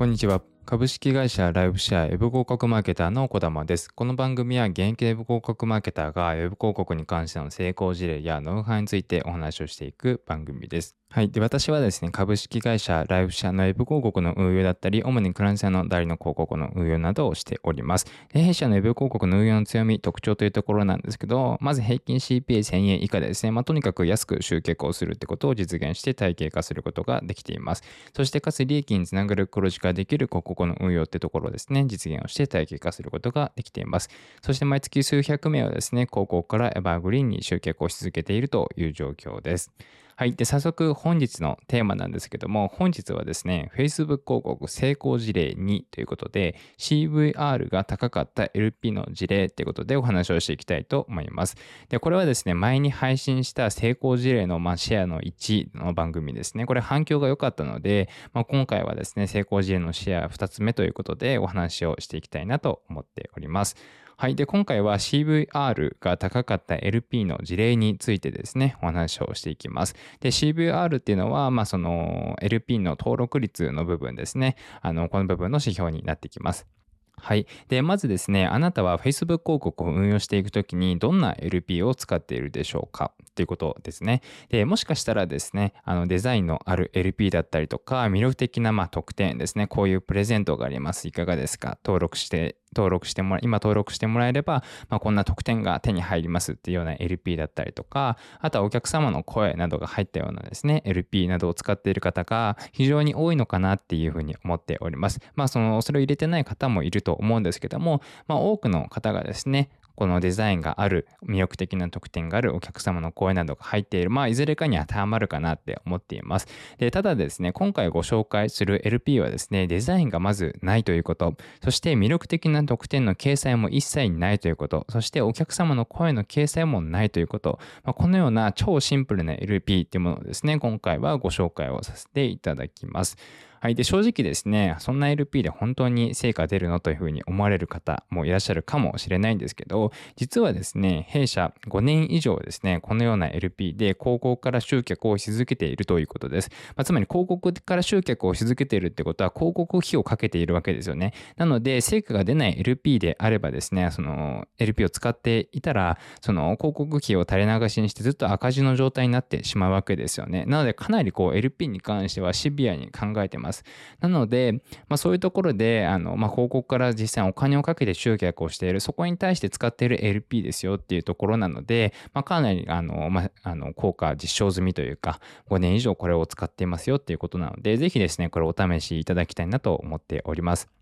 こんにちは。株式会社ライブシェアウェブ広告マーケターの小玉です。この番組は現役ウェブ広告マーケターがウェブ広告に関しての成功事例やノウハウについてお話をしていく番組です。はい。で、私はですね、株式会社ライフ社のウェブ広告の運用だったり、主にクランセの代理の広告の運用などをしております。で、弊社のウェブ広告の運用の強み、特徴というところなんですけど、まず平均 CPA1000 円以下でですね、まあ、とにかく安く集客をするってことを実現して体系化することができています。そして、かつ利益につながる黒字化できる広告の運用ってところをですね、実現をして体系化することができています。そして、毎月数百名はですね、広告からエバーグリーンに集客をし続けているという状況です。はい。で、早速本日のテーマなんですけども、本日はですね、Facebook 広告成功事例2ということで、CVR が高かった LP の事例ということでお話をしていきたいと思います。で、これはですね、前に配信した成功事例の、ま、シェアの1の番組ですね。これ反響が良かったので、まあ、今回はですね、成功事例のシェア2つ目ということでお話をしていきたいなと思っております。はい。で、今回は CVR が高かった LP の事例についてですね、お話をしていきます。で、CVR っていうのは、まあ、その LP の登録率の部分ですね。あの、この部分の指標になってきます。はい。で、まずですね、あなたは Facebook 広告を運用していくときにどんな LP を使っているでしょうか？ということですね。で、もしかしたらですね、あのデザインのある LP だったりとか、魅力的なま特典ですね、こういうプレゼントがあります。いかがですか？登録して登録してもら、今登録してもらえれば、まあ、こんな特典が手に入りますっていうような LP だったりとか、あとはお客様の声などが入ったようなですね、LP などを使っている方が非常に多いのかなっていうふうに思っております。まあ、その、それを入れてない方もいると思うんですけども、まあ、多くの方がですね、このデザインがある、魅力的な特典があるお客様の声などが入っている、まあ、いずれかに当てはまるかなって思っています。で、ただですね、今回ご紹介する LP はですね、デザインがまずないということ、そして魅力的な特典の掲載も一切ないということ、そしてお客様の声の掲載もないということ、まあ、このような超シンプルな LP っていうものをですね、今回はご紹介をさせていただきます。はい。で、正直ですね、そんな LP で本当に成果出るのというふうに思われる方もいらっしゃるかもしれないんですけど、実はですね、弊社5年以上ですね、このような LP で広告から集客をし続けているということです。まあ、つまり広告から集客をし続けているってことは広告費をかけているわけですよね。なので、成果が出ない LP であればですね、その LP を使っていたら、その広告費を垂れ流しにしてずっと赤字の状態になってしまうわけですよね。なので、かなりこう LP に関してはシビアに考えてます。ます。なので、まあ、そういうところで、あの、まあ、広告から実際お金をかけて集客をしている、そこに対して使っている LP ですよっていうところなので、まあ、かなり、あの、まあ、あの、効果実証済みというか、5年以上これを使っていますよっていうことなので、ぜひですね、これお試しいただきたいなと思っております。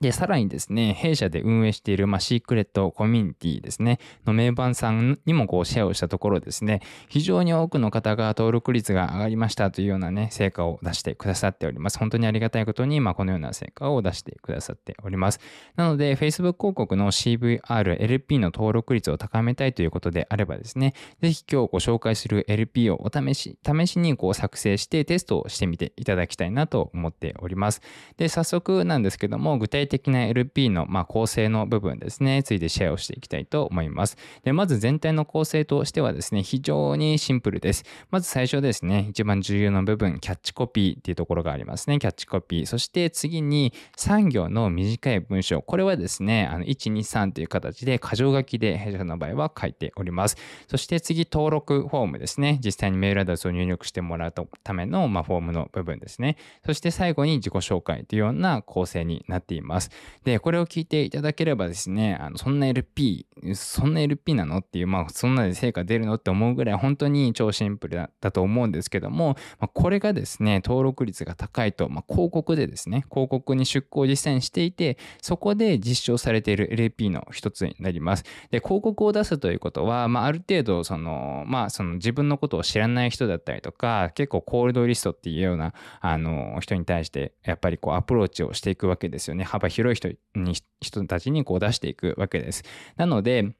で、さらにですね、弊社で運営している、まあ、シークレットコミュニティですね、の名盤さんにもこうシェアをしたところですね、非常に多くの方が登録率が上がりましたというようなね、成果を出してくださっております。本当にありがたいことに、まあ、このような成果を出してくださっております。なので、Facebook 広告の CVR、LP の登録率を高めたいということであればですね、ぜひ今日ご紹介する LP をお試し、試しにこう作成してテストをしてみていただきたいなと思っております。で、早速なんですけども、具体的的な LP の、ま、構成の部分ですね、ついてシェアをしていきたいと思います。で、まず全体の構成としてはですね、非常にシンプルです。まず最初ですね、一番重要な部分、キャッチコピーっていうところがありますね。キャッチコピー。そして次に3行の短い文章。これはですね、あの、1、2、3という形で箇条書きで弊社の場合は書いております。そして次、登録フォームですね。実際にメールアドレスを入力してもらうための、ま、フォームの部分ですね。そして最後に自己紹介というような構成になっています。。ますで、これを聞いていただければですね、あの、そんな LP、そんな LP なの？っていう、まあ、そんなで成果出るの？って思うぐらい本当に超シンプルだったと思うんですけども、まあ、これがですね、登録率が高いと、まあ、広告でですね、広告に出向実践していて、そこで実証されている LP の一つになります。で、広告を出すということは、まあ、ある程度、その、まあ、その自分のことを知らない人だったりとか、結構コールドリストっていうような、あの、人に対して、やっぱりこうアプローチをしていくわけですよね。幅広い人に、人たちにこう出していくわけです。なので、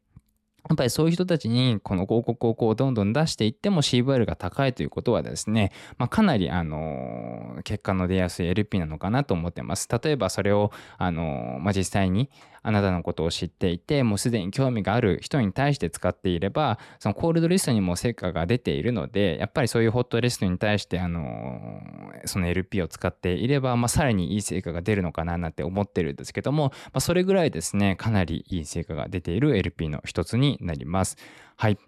やっぱりそういう人たちにこの広告をこうどんどん出していっても CVR が高いということはですね、まあ、かなりあの結果の出やすい LP なのかなと思ってます。例えばそれをあの、まあ、実際にあなたのことを知っていて、もうすでに興味がある人に対して使っていれば、そのコールドリストにも成果が出ているので、やっぱりそういうホットリストに対して、あのその LP を使っていれば、まあ、さらにいい成果が出るのかななんて思ってるんですけども、まあ、それぐらいですね、かなりいい成果が出ている LP の一つになります。はい。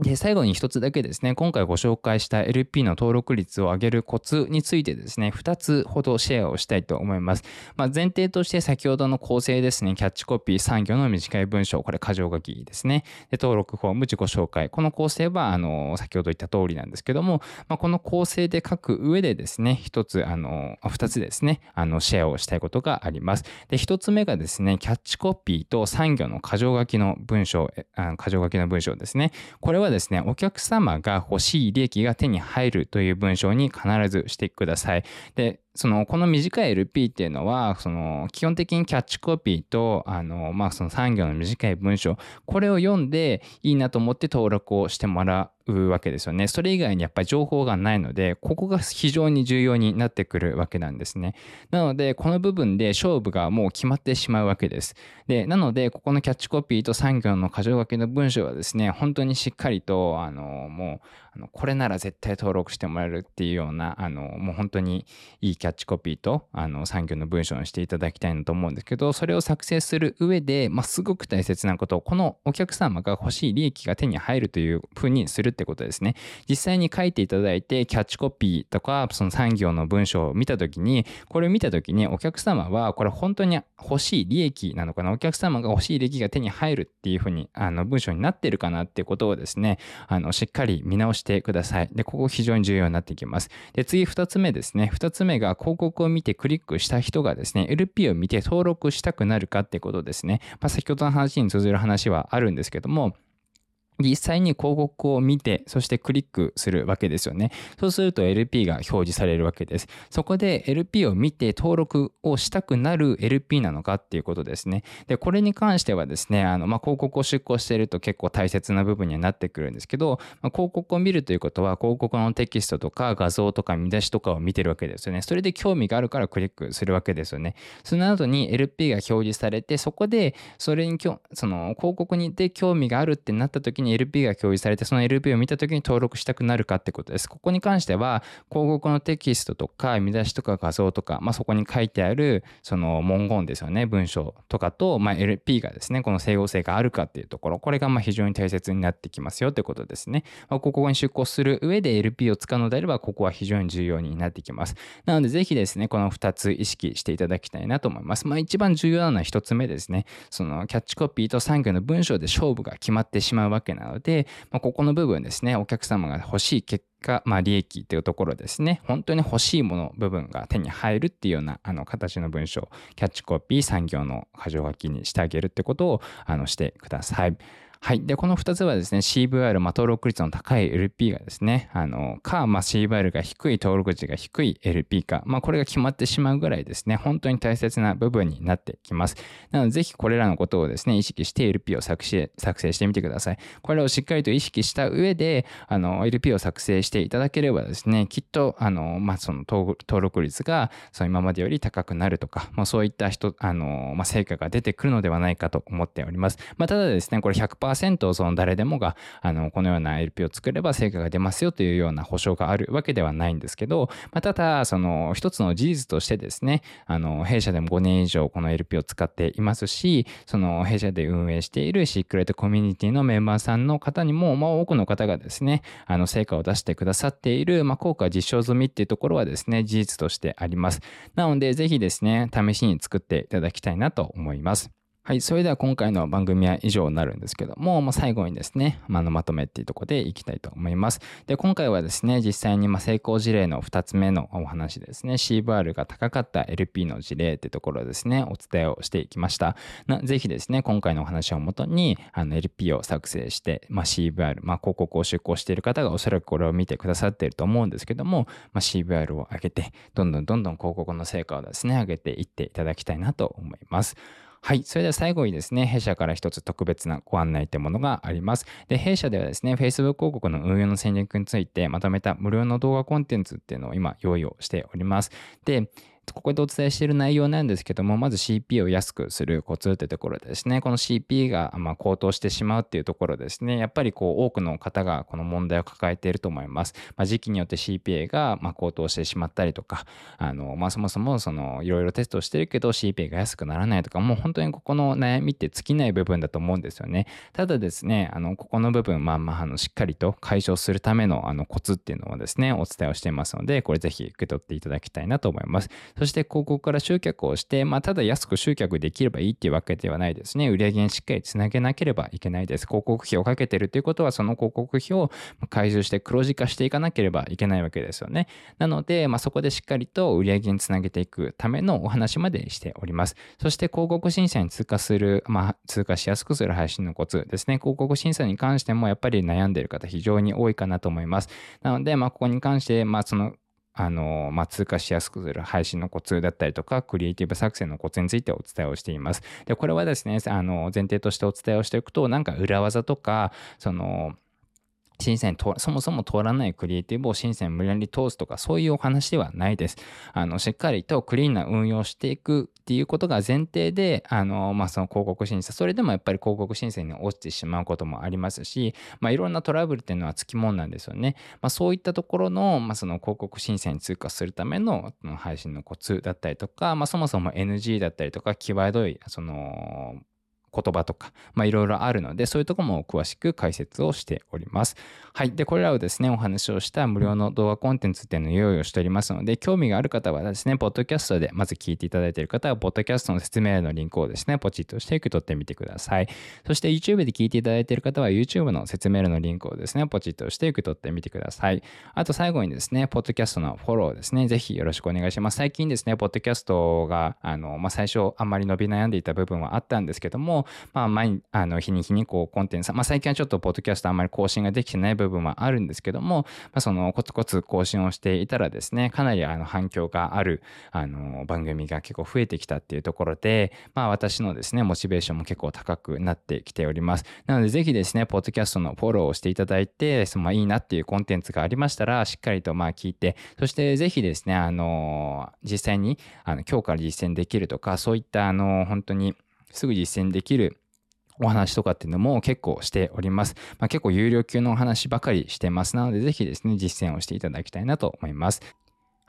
で、最後に一つだけですね、今回ご紹介した LP の登録率を上げるコツについてですね、2つほどシェアをしたいと思います。まあ、前提として先ほどの構成ですね、キャッチコピー、産業の短い文章、これ箇条書きですね。で、登録フォーム、自己紹介。この構成は、あの、先ほど言った通りなんですけども、まあ、この構成で書く上でですね、一つ、あの、二つですね、あの、シェアをしたいことがあります。で、一つ目がですね、キャッチコピーと産業の箇条書きの文章、あの箇条書きの文章ですね。これはですね、お客様が欲しい利益が手に入るという文章に必ずしてください。で、その、この短い LP っていうのは、その、基本的にキャッチコピーと、あの、まあ、その産業の短い文章、これを読んでいいなと思って登録をしてもらうわけですよね。それ以外にやっぱり情報がないので、ここが非常に重要になってくるわけなんですね。なので、この部分で勝負がもう決まってしまうわけです。で、なので、ここのキャッチコピーと産業の箇条書きの文章はですね、本当にしっかりと、あの、もう、あのこれなら絶対登録してもらえるっていうような、あの、もう本当にいいキャッチコピーと、あの、産業の文章にしていただきたいなと思うんですけど、それを作成する上で、まあ、すごく大切なこと、このお客様が欲しい利益が手に入るというふうにするってことですね。実際に書いていただいて、キャッチコピーとか、その産業の文章を見たときに、これを見たときにお客様は、これ本当に欲しい利益なのかな、お客様が欲しい利益が手に入るっていうふうに、あの、文章になってるかなっていうことをですね、あの、しっかり見直してください。で、ここ非常に重要になってきます。で、次2つ目ですね。2つ目が広告を見てクリックした人がですね、LP を見て登録したくなるかってことですね。まあ、先ほどの話に通ずる話はあるんですけども、実際に広告を見て、そしてクリックするわけですよね。そうすると LP が表示されるわけです。そこで LP を見て登録をしたくなる LP なのかっていうことですね。で、これに関してはですね、あの、まあ、広告を出稿していると結構大切な部分にはなってくるんですけど、まあ、広告を見るということは、広告のテキストとか画像とか見出しとかを見てるわけですよね。それで興味があるからクリックするわけですよね。その後に LP が表示されて、そこで、それにその広告にで興味があるってなった時に LP が表示されて、その LP を見た時に登録したくなるかってことです。ここに関しては、広告のテキストとか、見出しとか画像とか、まあ、そこに書いてある、その文言ですよね、文章とかと、まあ、LP がですね、この整合性があるかっていうところ、これがま非常に大切になってきますよってことですね。まあ、ここに出向する上で LP を使うのであれば、ここは非常に重要になってきます。なので、ぜひですね、この2つ意識していただきたいなと思います。まあ、一番重要なのは1つ目ですね。そのキャッチコピーと産業の文章で勝負が決まってしまうわけなので、まあ、ここの部分ですね、お客様が欲しい結果、まあ、利益というところですね、本当に欲しいもの部分が手に入るっていうようなあの形の文章、キャッチコピー、産業の箇条書きにしてあげるってことをあのしてください。はい。で、この2つはですね、CVR、まあ、登録率の高い LP がですね、あの、か、まあ、CVR が低い登録値が低い LP か、まあ、これが決まってしまうぐらいですね、本当に大切な部分になってきます。なので、ぜひこれらのことをですね、意識して LP を作成作成してみてください。これをしっかりと意識した上で、あの、LP を作成していただければですね、きっと、あの、まあ、その登録率が、その今までより高くなるとか、まあ、そういった人、あの、まあ、成果が出てくるのではないかと思っております。まあ、ただですね、これ100% 100%その誰でもがあのこのような LP を作れば成果が出ますよというような保証があるわけではないんですけど、まあ、ただその一つの事実としてですねあの弊社でも5年以上この LP を使っていますしその弊社で運営しているシークレットコミュニティのメンバーさんの方にも、まあ、多くの方がですねあの成果を出してくださっている、まあ、効果実証済みっていうところはですね事実としてあります。なのでぜひですね試しに作っていただきたいなと思います。はい。それでは今回の番組は以上になるんですけども、まあ、最後にですね、まあ、のまとめっていうところでいきたいと思います。で、今回はですね、実際にま成功事例の2つ目のお話ですね、CVR が高かった LP の事例ってところですね、お伝えをしていきました。なぜひですね、今回のお話をもとに、あの LP を作成して、まあ、CVR、まあ、広告を出稿している方がおそらくこれを見てくださっていると思うんですけども、まあ、CVR を上げて、どんどんどんどん広告の成果をですね、上げていっていただきたいなと思います。はい。それでは最後にですね、弊社から一つ特別なご案内というものがあります。で、弊社ではですね、Facebook 広告の運用の戦略についてまとめた無料の動画コンテンツっていうのを今用意をしております。で、ここでお伝えしている内容なんですけども、まず CP を安くするコツってところですね。この CP がま高騰してしまうっていうところですね。やっぱりこう多くの方がこの問題を抱えていると思います。まあ、時期によって CPA がま高騰してしまったりとか、あの、まあ、そもそもそのいろいろテストしてるけど CPA が安くならないとか、もう本当にここの悩みって尽きない部分だと思うんですよね。ただですね、あの、ここの部分、まあまあ、あの、しっかりと解消するためのあのコツっていうのをですね、お伝えをしていますので、これぜひ受け取っていただきたいなと思います。そして広告から集客をして、まあ、ただ安く集客できればいいっていうわけではないですね。売上にしっかりつなげなければいけないです。広告費をかけてるということは、その広告費を回収して黒字化していかなければいけないわけですよね。なので、まあ、そこでしっかりと売上につなげていくためのお話までしております。そして広告審査に通過する、まあ、通過しやすくする配信のコツですね。広告審査に関してもやっぱり悩んでいる方非常に多いかなと思います。なので、まあ、ここに関して、まあ、そのあの、まあ、通過しやすくする配信のコツだったりとか、クリエイティブ作成のコツについてお伝えをしています。で、これはですね、あの、前提としてお伝えをしておくと、なんか裏技とか、その、審査にそもそも通らないクリエイティブを審査に無理やり通すとか、そういうお話ではないです。あの、しっかりとクリーンな運用していくっていうことが前提で、あの、まあ、その広告審査、それでもやっぱり広告審査に落ちてしまうこともありますし、まあ、いろんなトラブルっていうのはつきもんなんですよね。まあ、そういったところの、まあ、その広告審査に通過するための配信のコツだったりとか、まあ、そもそも NG だったりとか、際どい、その、言葉とか、まあ、いろいろあるので、そういうとこも詳しく解説をしております。はい。で、これらをですね、お話をした無料の動画コンテンツっていうのを用意をしておりますので、興味がある方はですね、ポッドキャストでまず聞いていただいている方は、ポッドキャストの説明のリンクをですね、ポチッとして受け取ってみてください。そして YouTube で聞いていただいている方は、YouTube の説明のリンクをですね、ポチッとして受け取ってみてください。あと最後にですね、ポッドキャストのフォローですね、ぜひよろしくお願いします。最近ですね、ポッドキャストが、あの、まあ、最初あんまり伸び悩んでいた部分はあったんですけども、まあ、毎あの、日に日にこうコンテンツ、まあ最近はちょっとポッドキャストあんまり更新ができてない部分部分はあるんですけども、まあそのコツコツ更新をしていたらですね、かなりあの反響がある、あの、番組が結構増えてきたっていうところで、まあ私のですね、モチベーションも結構高くなってきております。なのでぜひですね、ポッドキャストのフォローをしていただいて、そのまあいいなっていうコンテンツがありましたら、しっかりとまあ聞いて、そしてぜひですね、あの、実際にあの今日から実践できるとか、そういったあの、本当にすぐ実践できるお話とかっていうのも結構しております。まあ、結構有料級のお話ばかりしてます。なので、ぜひですね、実践をしていただきたいなと思います。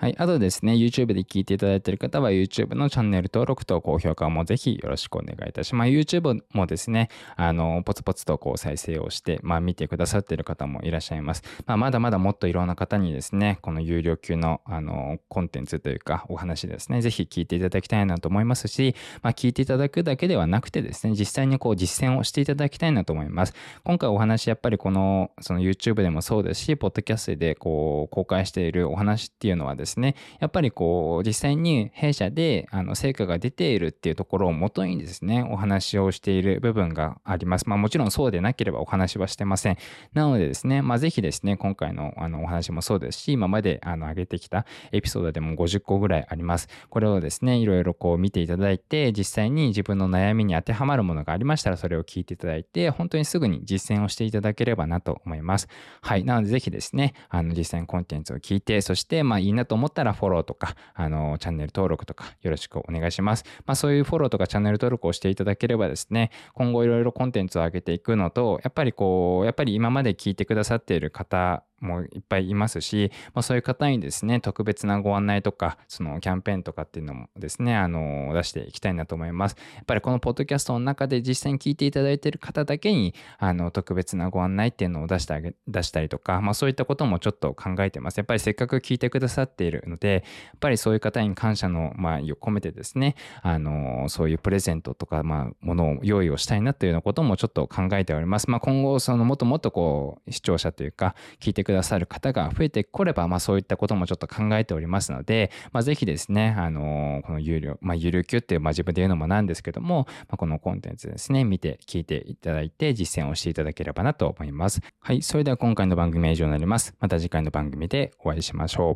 はい。あとですね、YouTube で聞いていただいている方は YouTube のチャンネル登録と高評価もぜひよろしくお願いいたします。ま、YouTube もですね、あの、ポツポツとこう再生をして、まあ、見てくださっている方もいらっしゃいます。まあ、まだまだもっといろんな方にですね、この有料級の、あの、コンテンツというか、お話ですね、ぜひ聞いていただきたいなと思いますし、まあ、聞いていただくだけではなくてですね、実際にこう実践をしていただきたいなと思います。今回お話、やっぱりこの、その YouTube でもそうですし、ポッドキャストでこう、公開しているお話っていうのはですね、ですねやっぱりこう実際に弊社であの成果が出ているっていうところをもとにですねお話をしている部分があります。まあもちろんそうでなければお話はしてません。なのでですね、まあぜひですね今回のあのお話もそうですし今まであの上げてきたエピソードでも50個ぐらいあります。これをですねいろいろこう見ていただいて実際に自分の悩みに当てはまるものがありましたらそれを聞いていただいて本当にすぐに実践をしていただければなと思います。はい。なのでぜひですねあの実際にコンテンツを聞いてそしてまあいいなとと思ったらフォローとかあのチャンネル登録とかよろしくお願いします。まあそういうフォローとかチャンネル登録をしていただければですね、今後いろいろコンテンツを上げていくのと、やっぱりこう、やっぱり今まで聞いてくださっている方もいっぱいいますし、まあ、そういう方にですね、特別なご案内とか、そのキャンペーンとかっていうのもですね、あの、出していきたいなと思います。やっぱりこのポッドキャストの中で実際に聞いていただいている方だけに、あの、特別なご案内っていうのを出してあげ、出したりとか、まあそういったこともちょっと考えてます。やっぱりせっかく聞いてくださっているので、やっぱりそういう方に感謝の、まあ、込めてですね、あの、そういうプレゼントとか、まあ、ものを用意をしたいなっていうようなこともちょっと考えております。まあ今後、そのもっともっとこう、視聴者というか、聞いてくださる方が増えてこれば、まあそういったこともちょっと考えておりますので、まあぜひですね、あのこの有料、まあ有料級っていう、まあ自分で言うのもなんですけども、まあ、このコンテンツですね、見て、聞いていただいて実践をしていただければなと思います。はい、それでは今回の番組は以上になります。また次回の番組でお会いしましょう。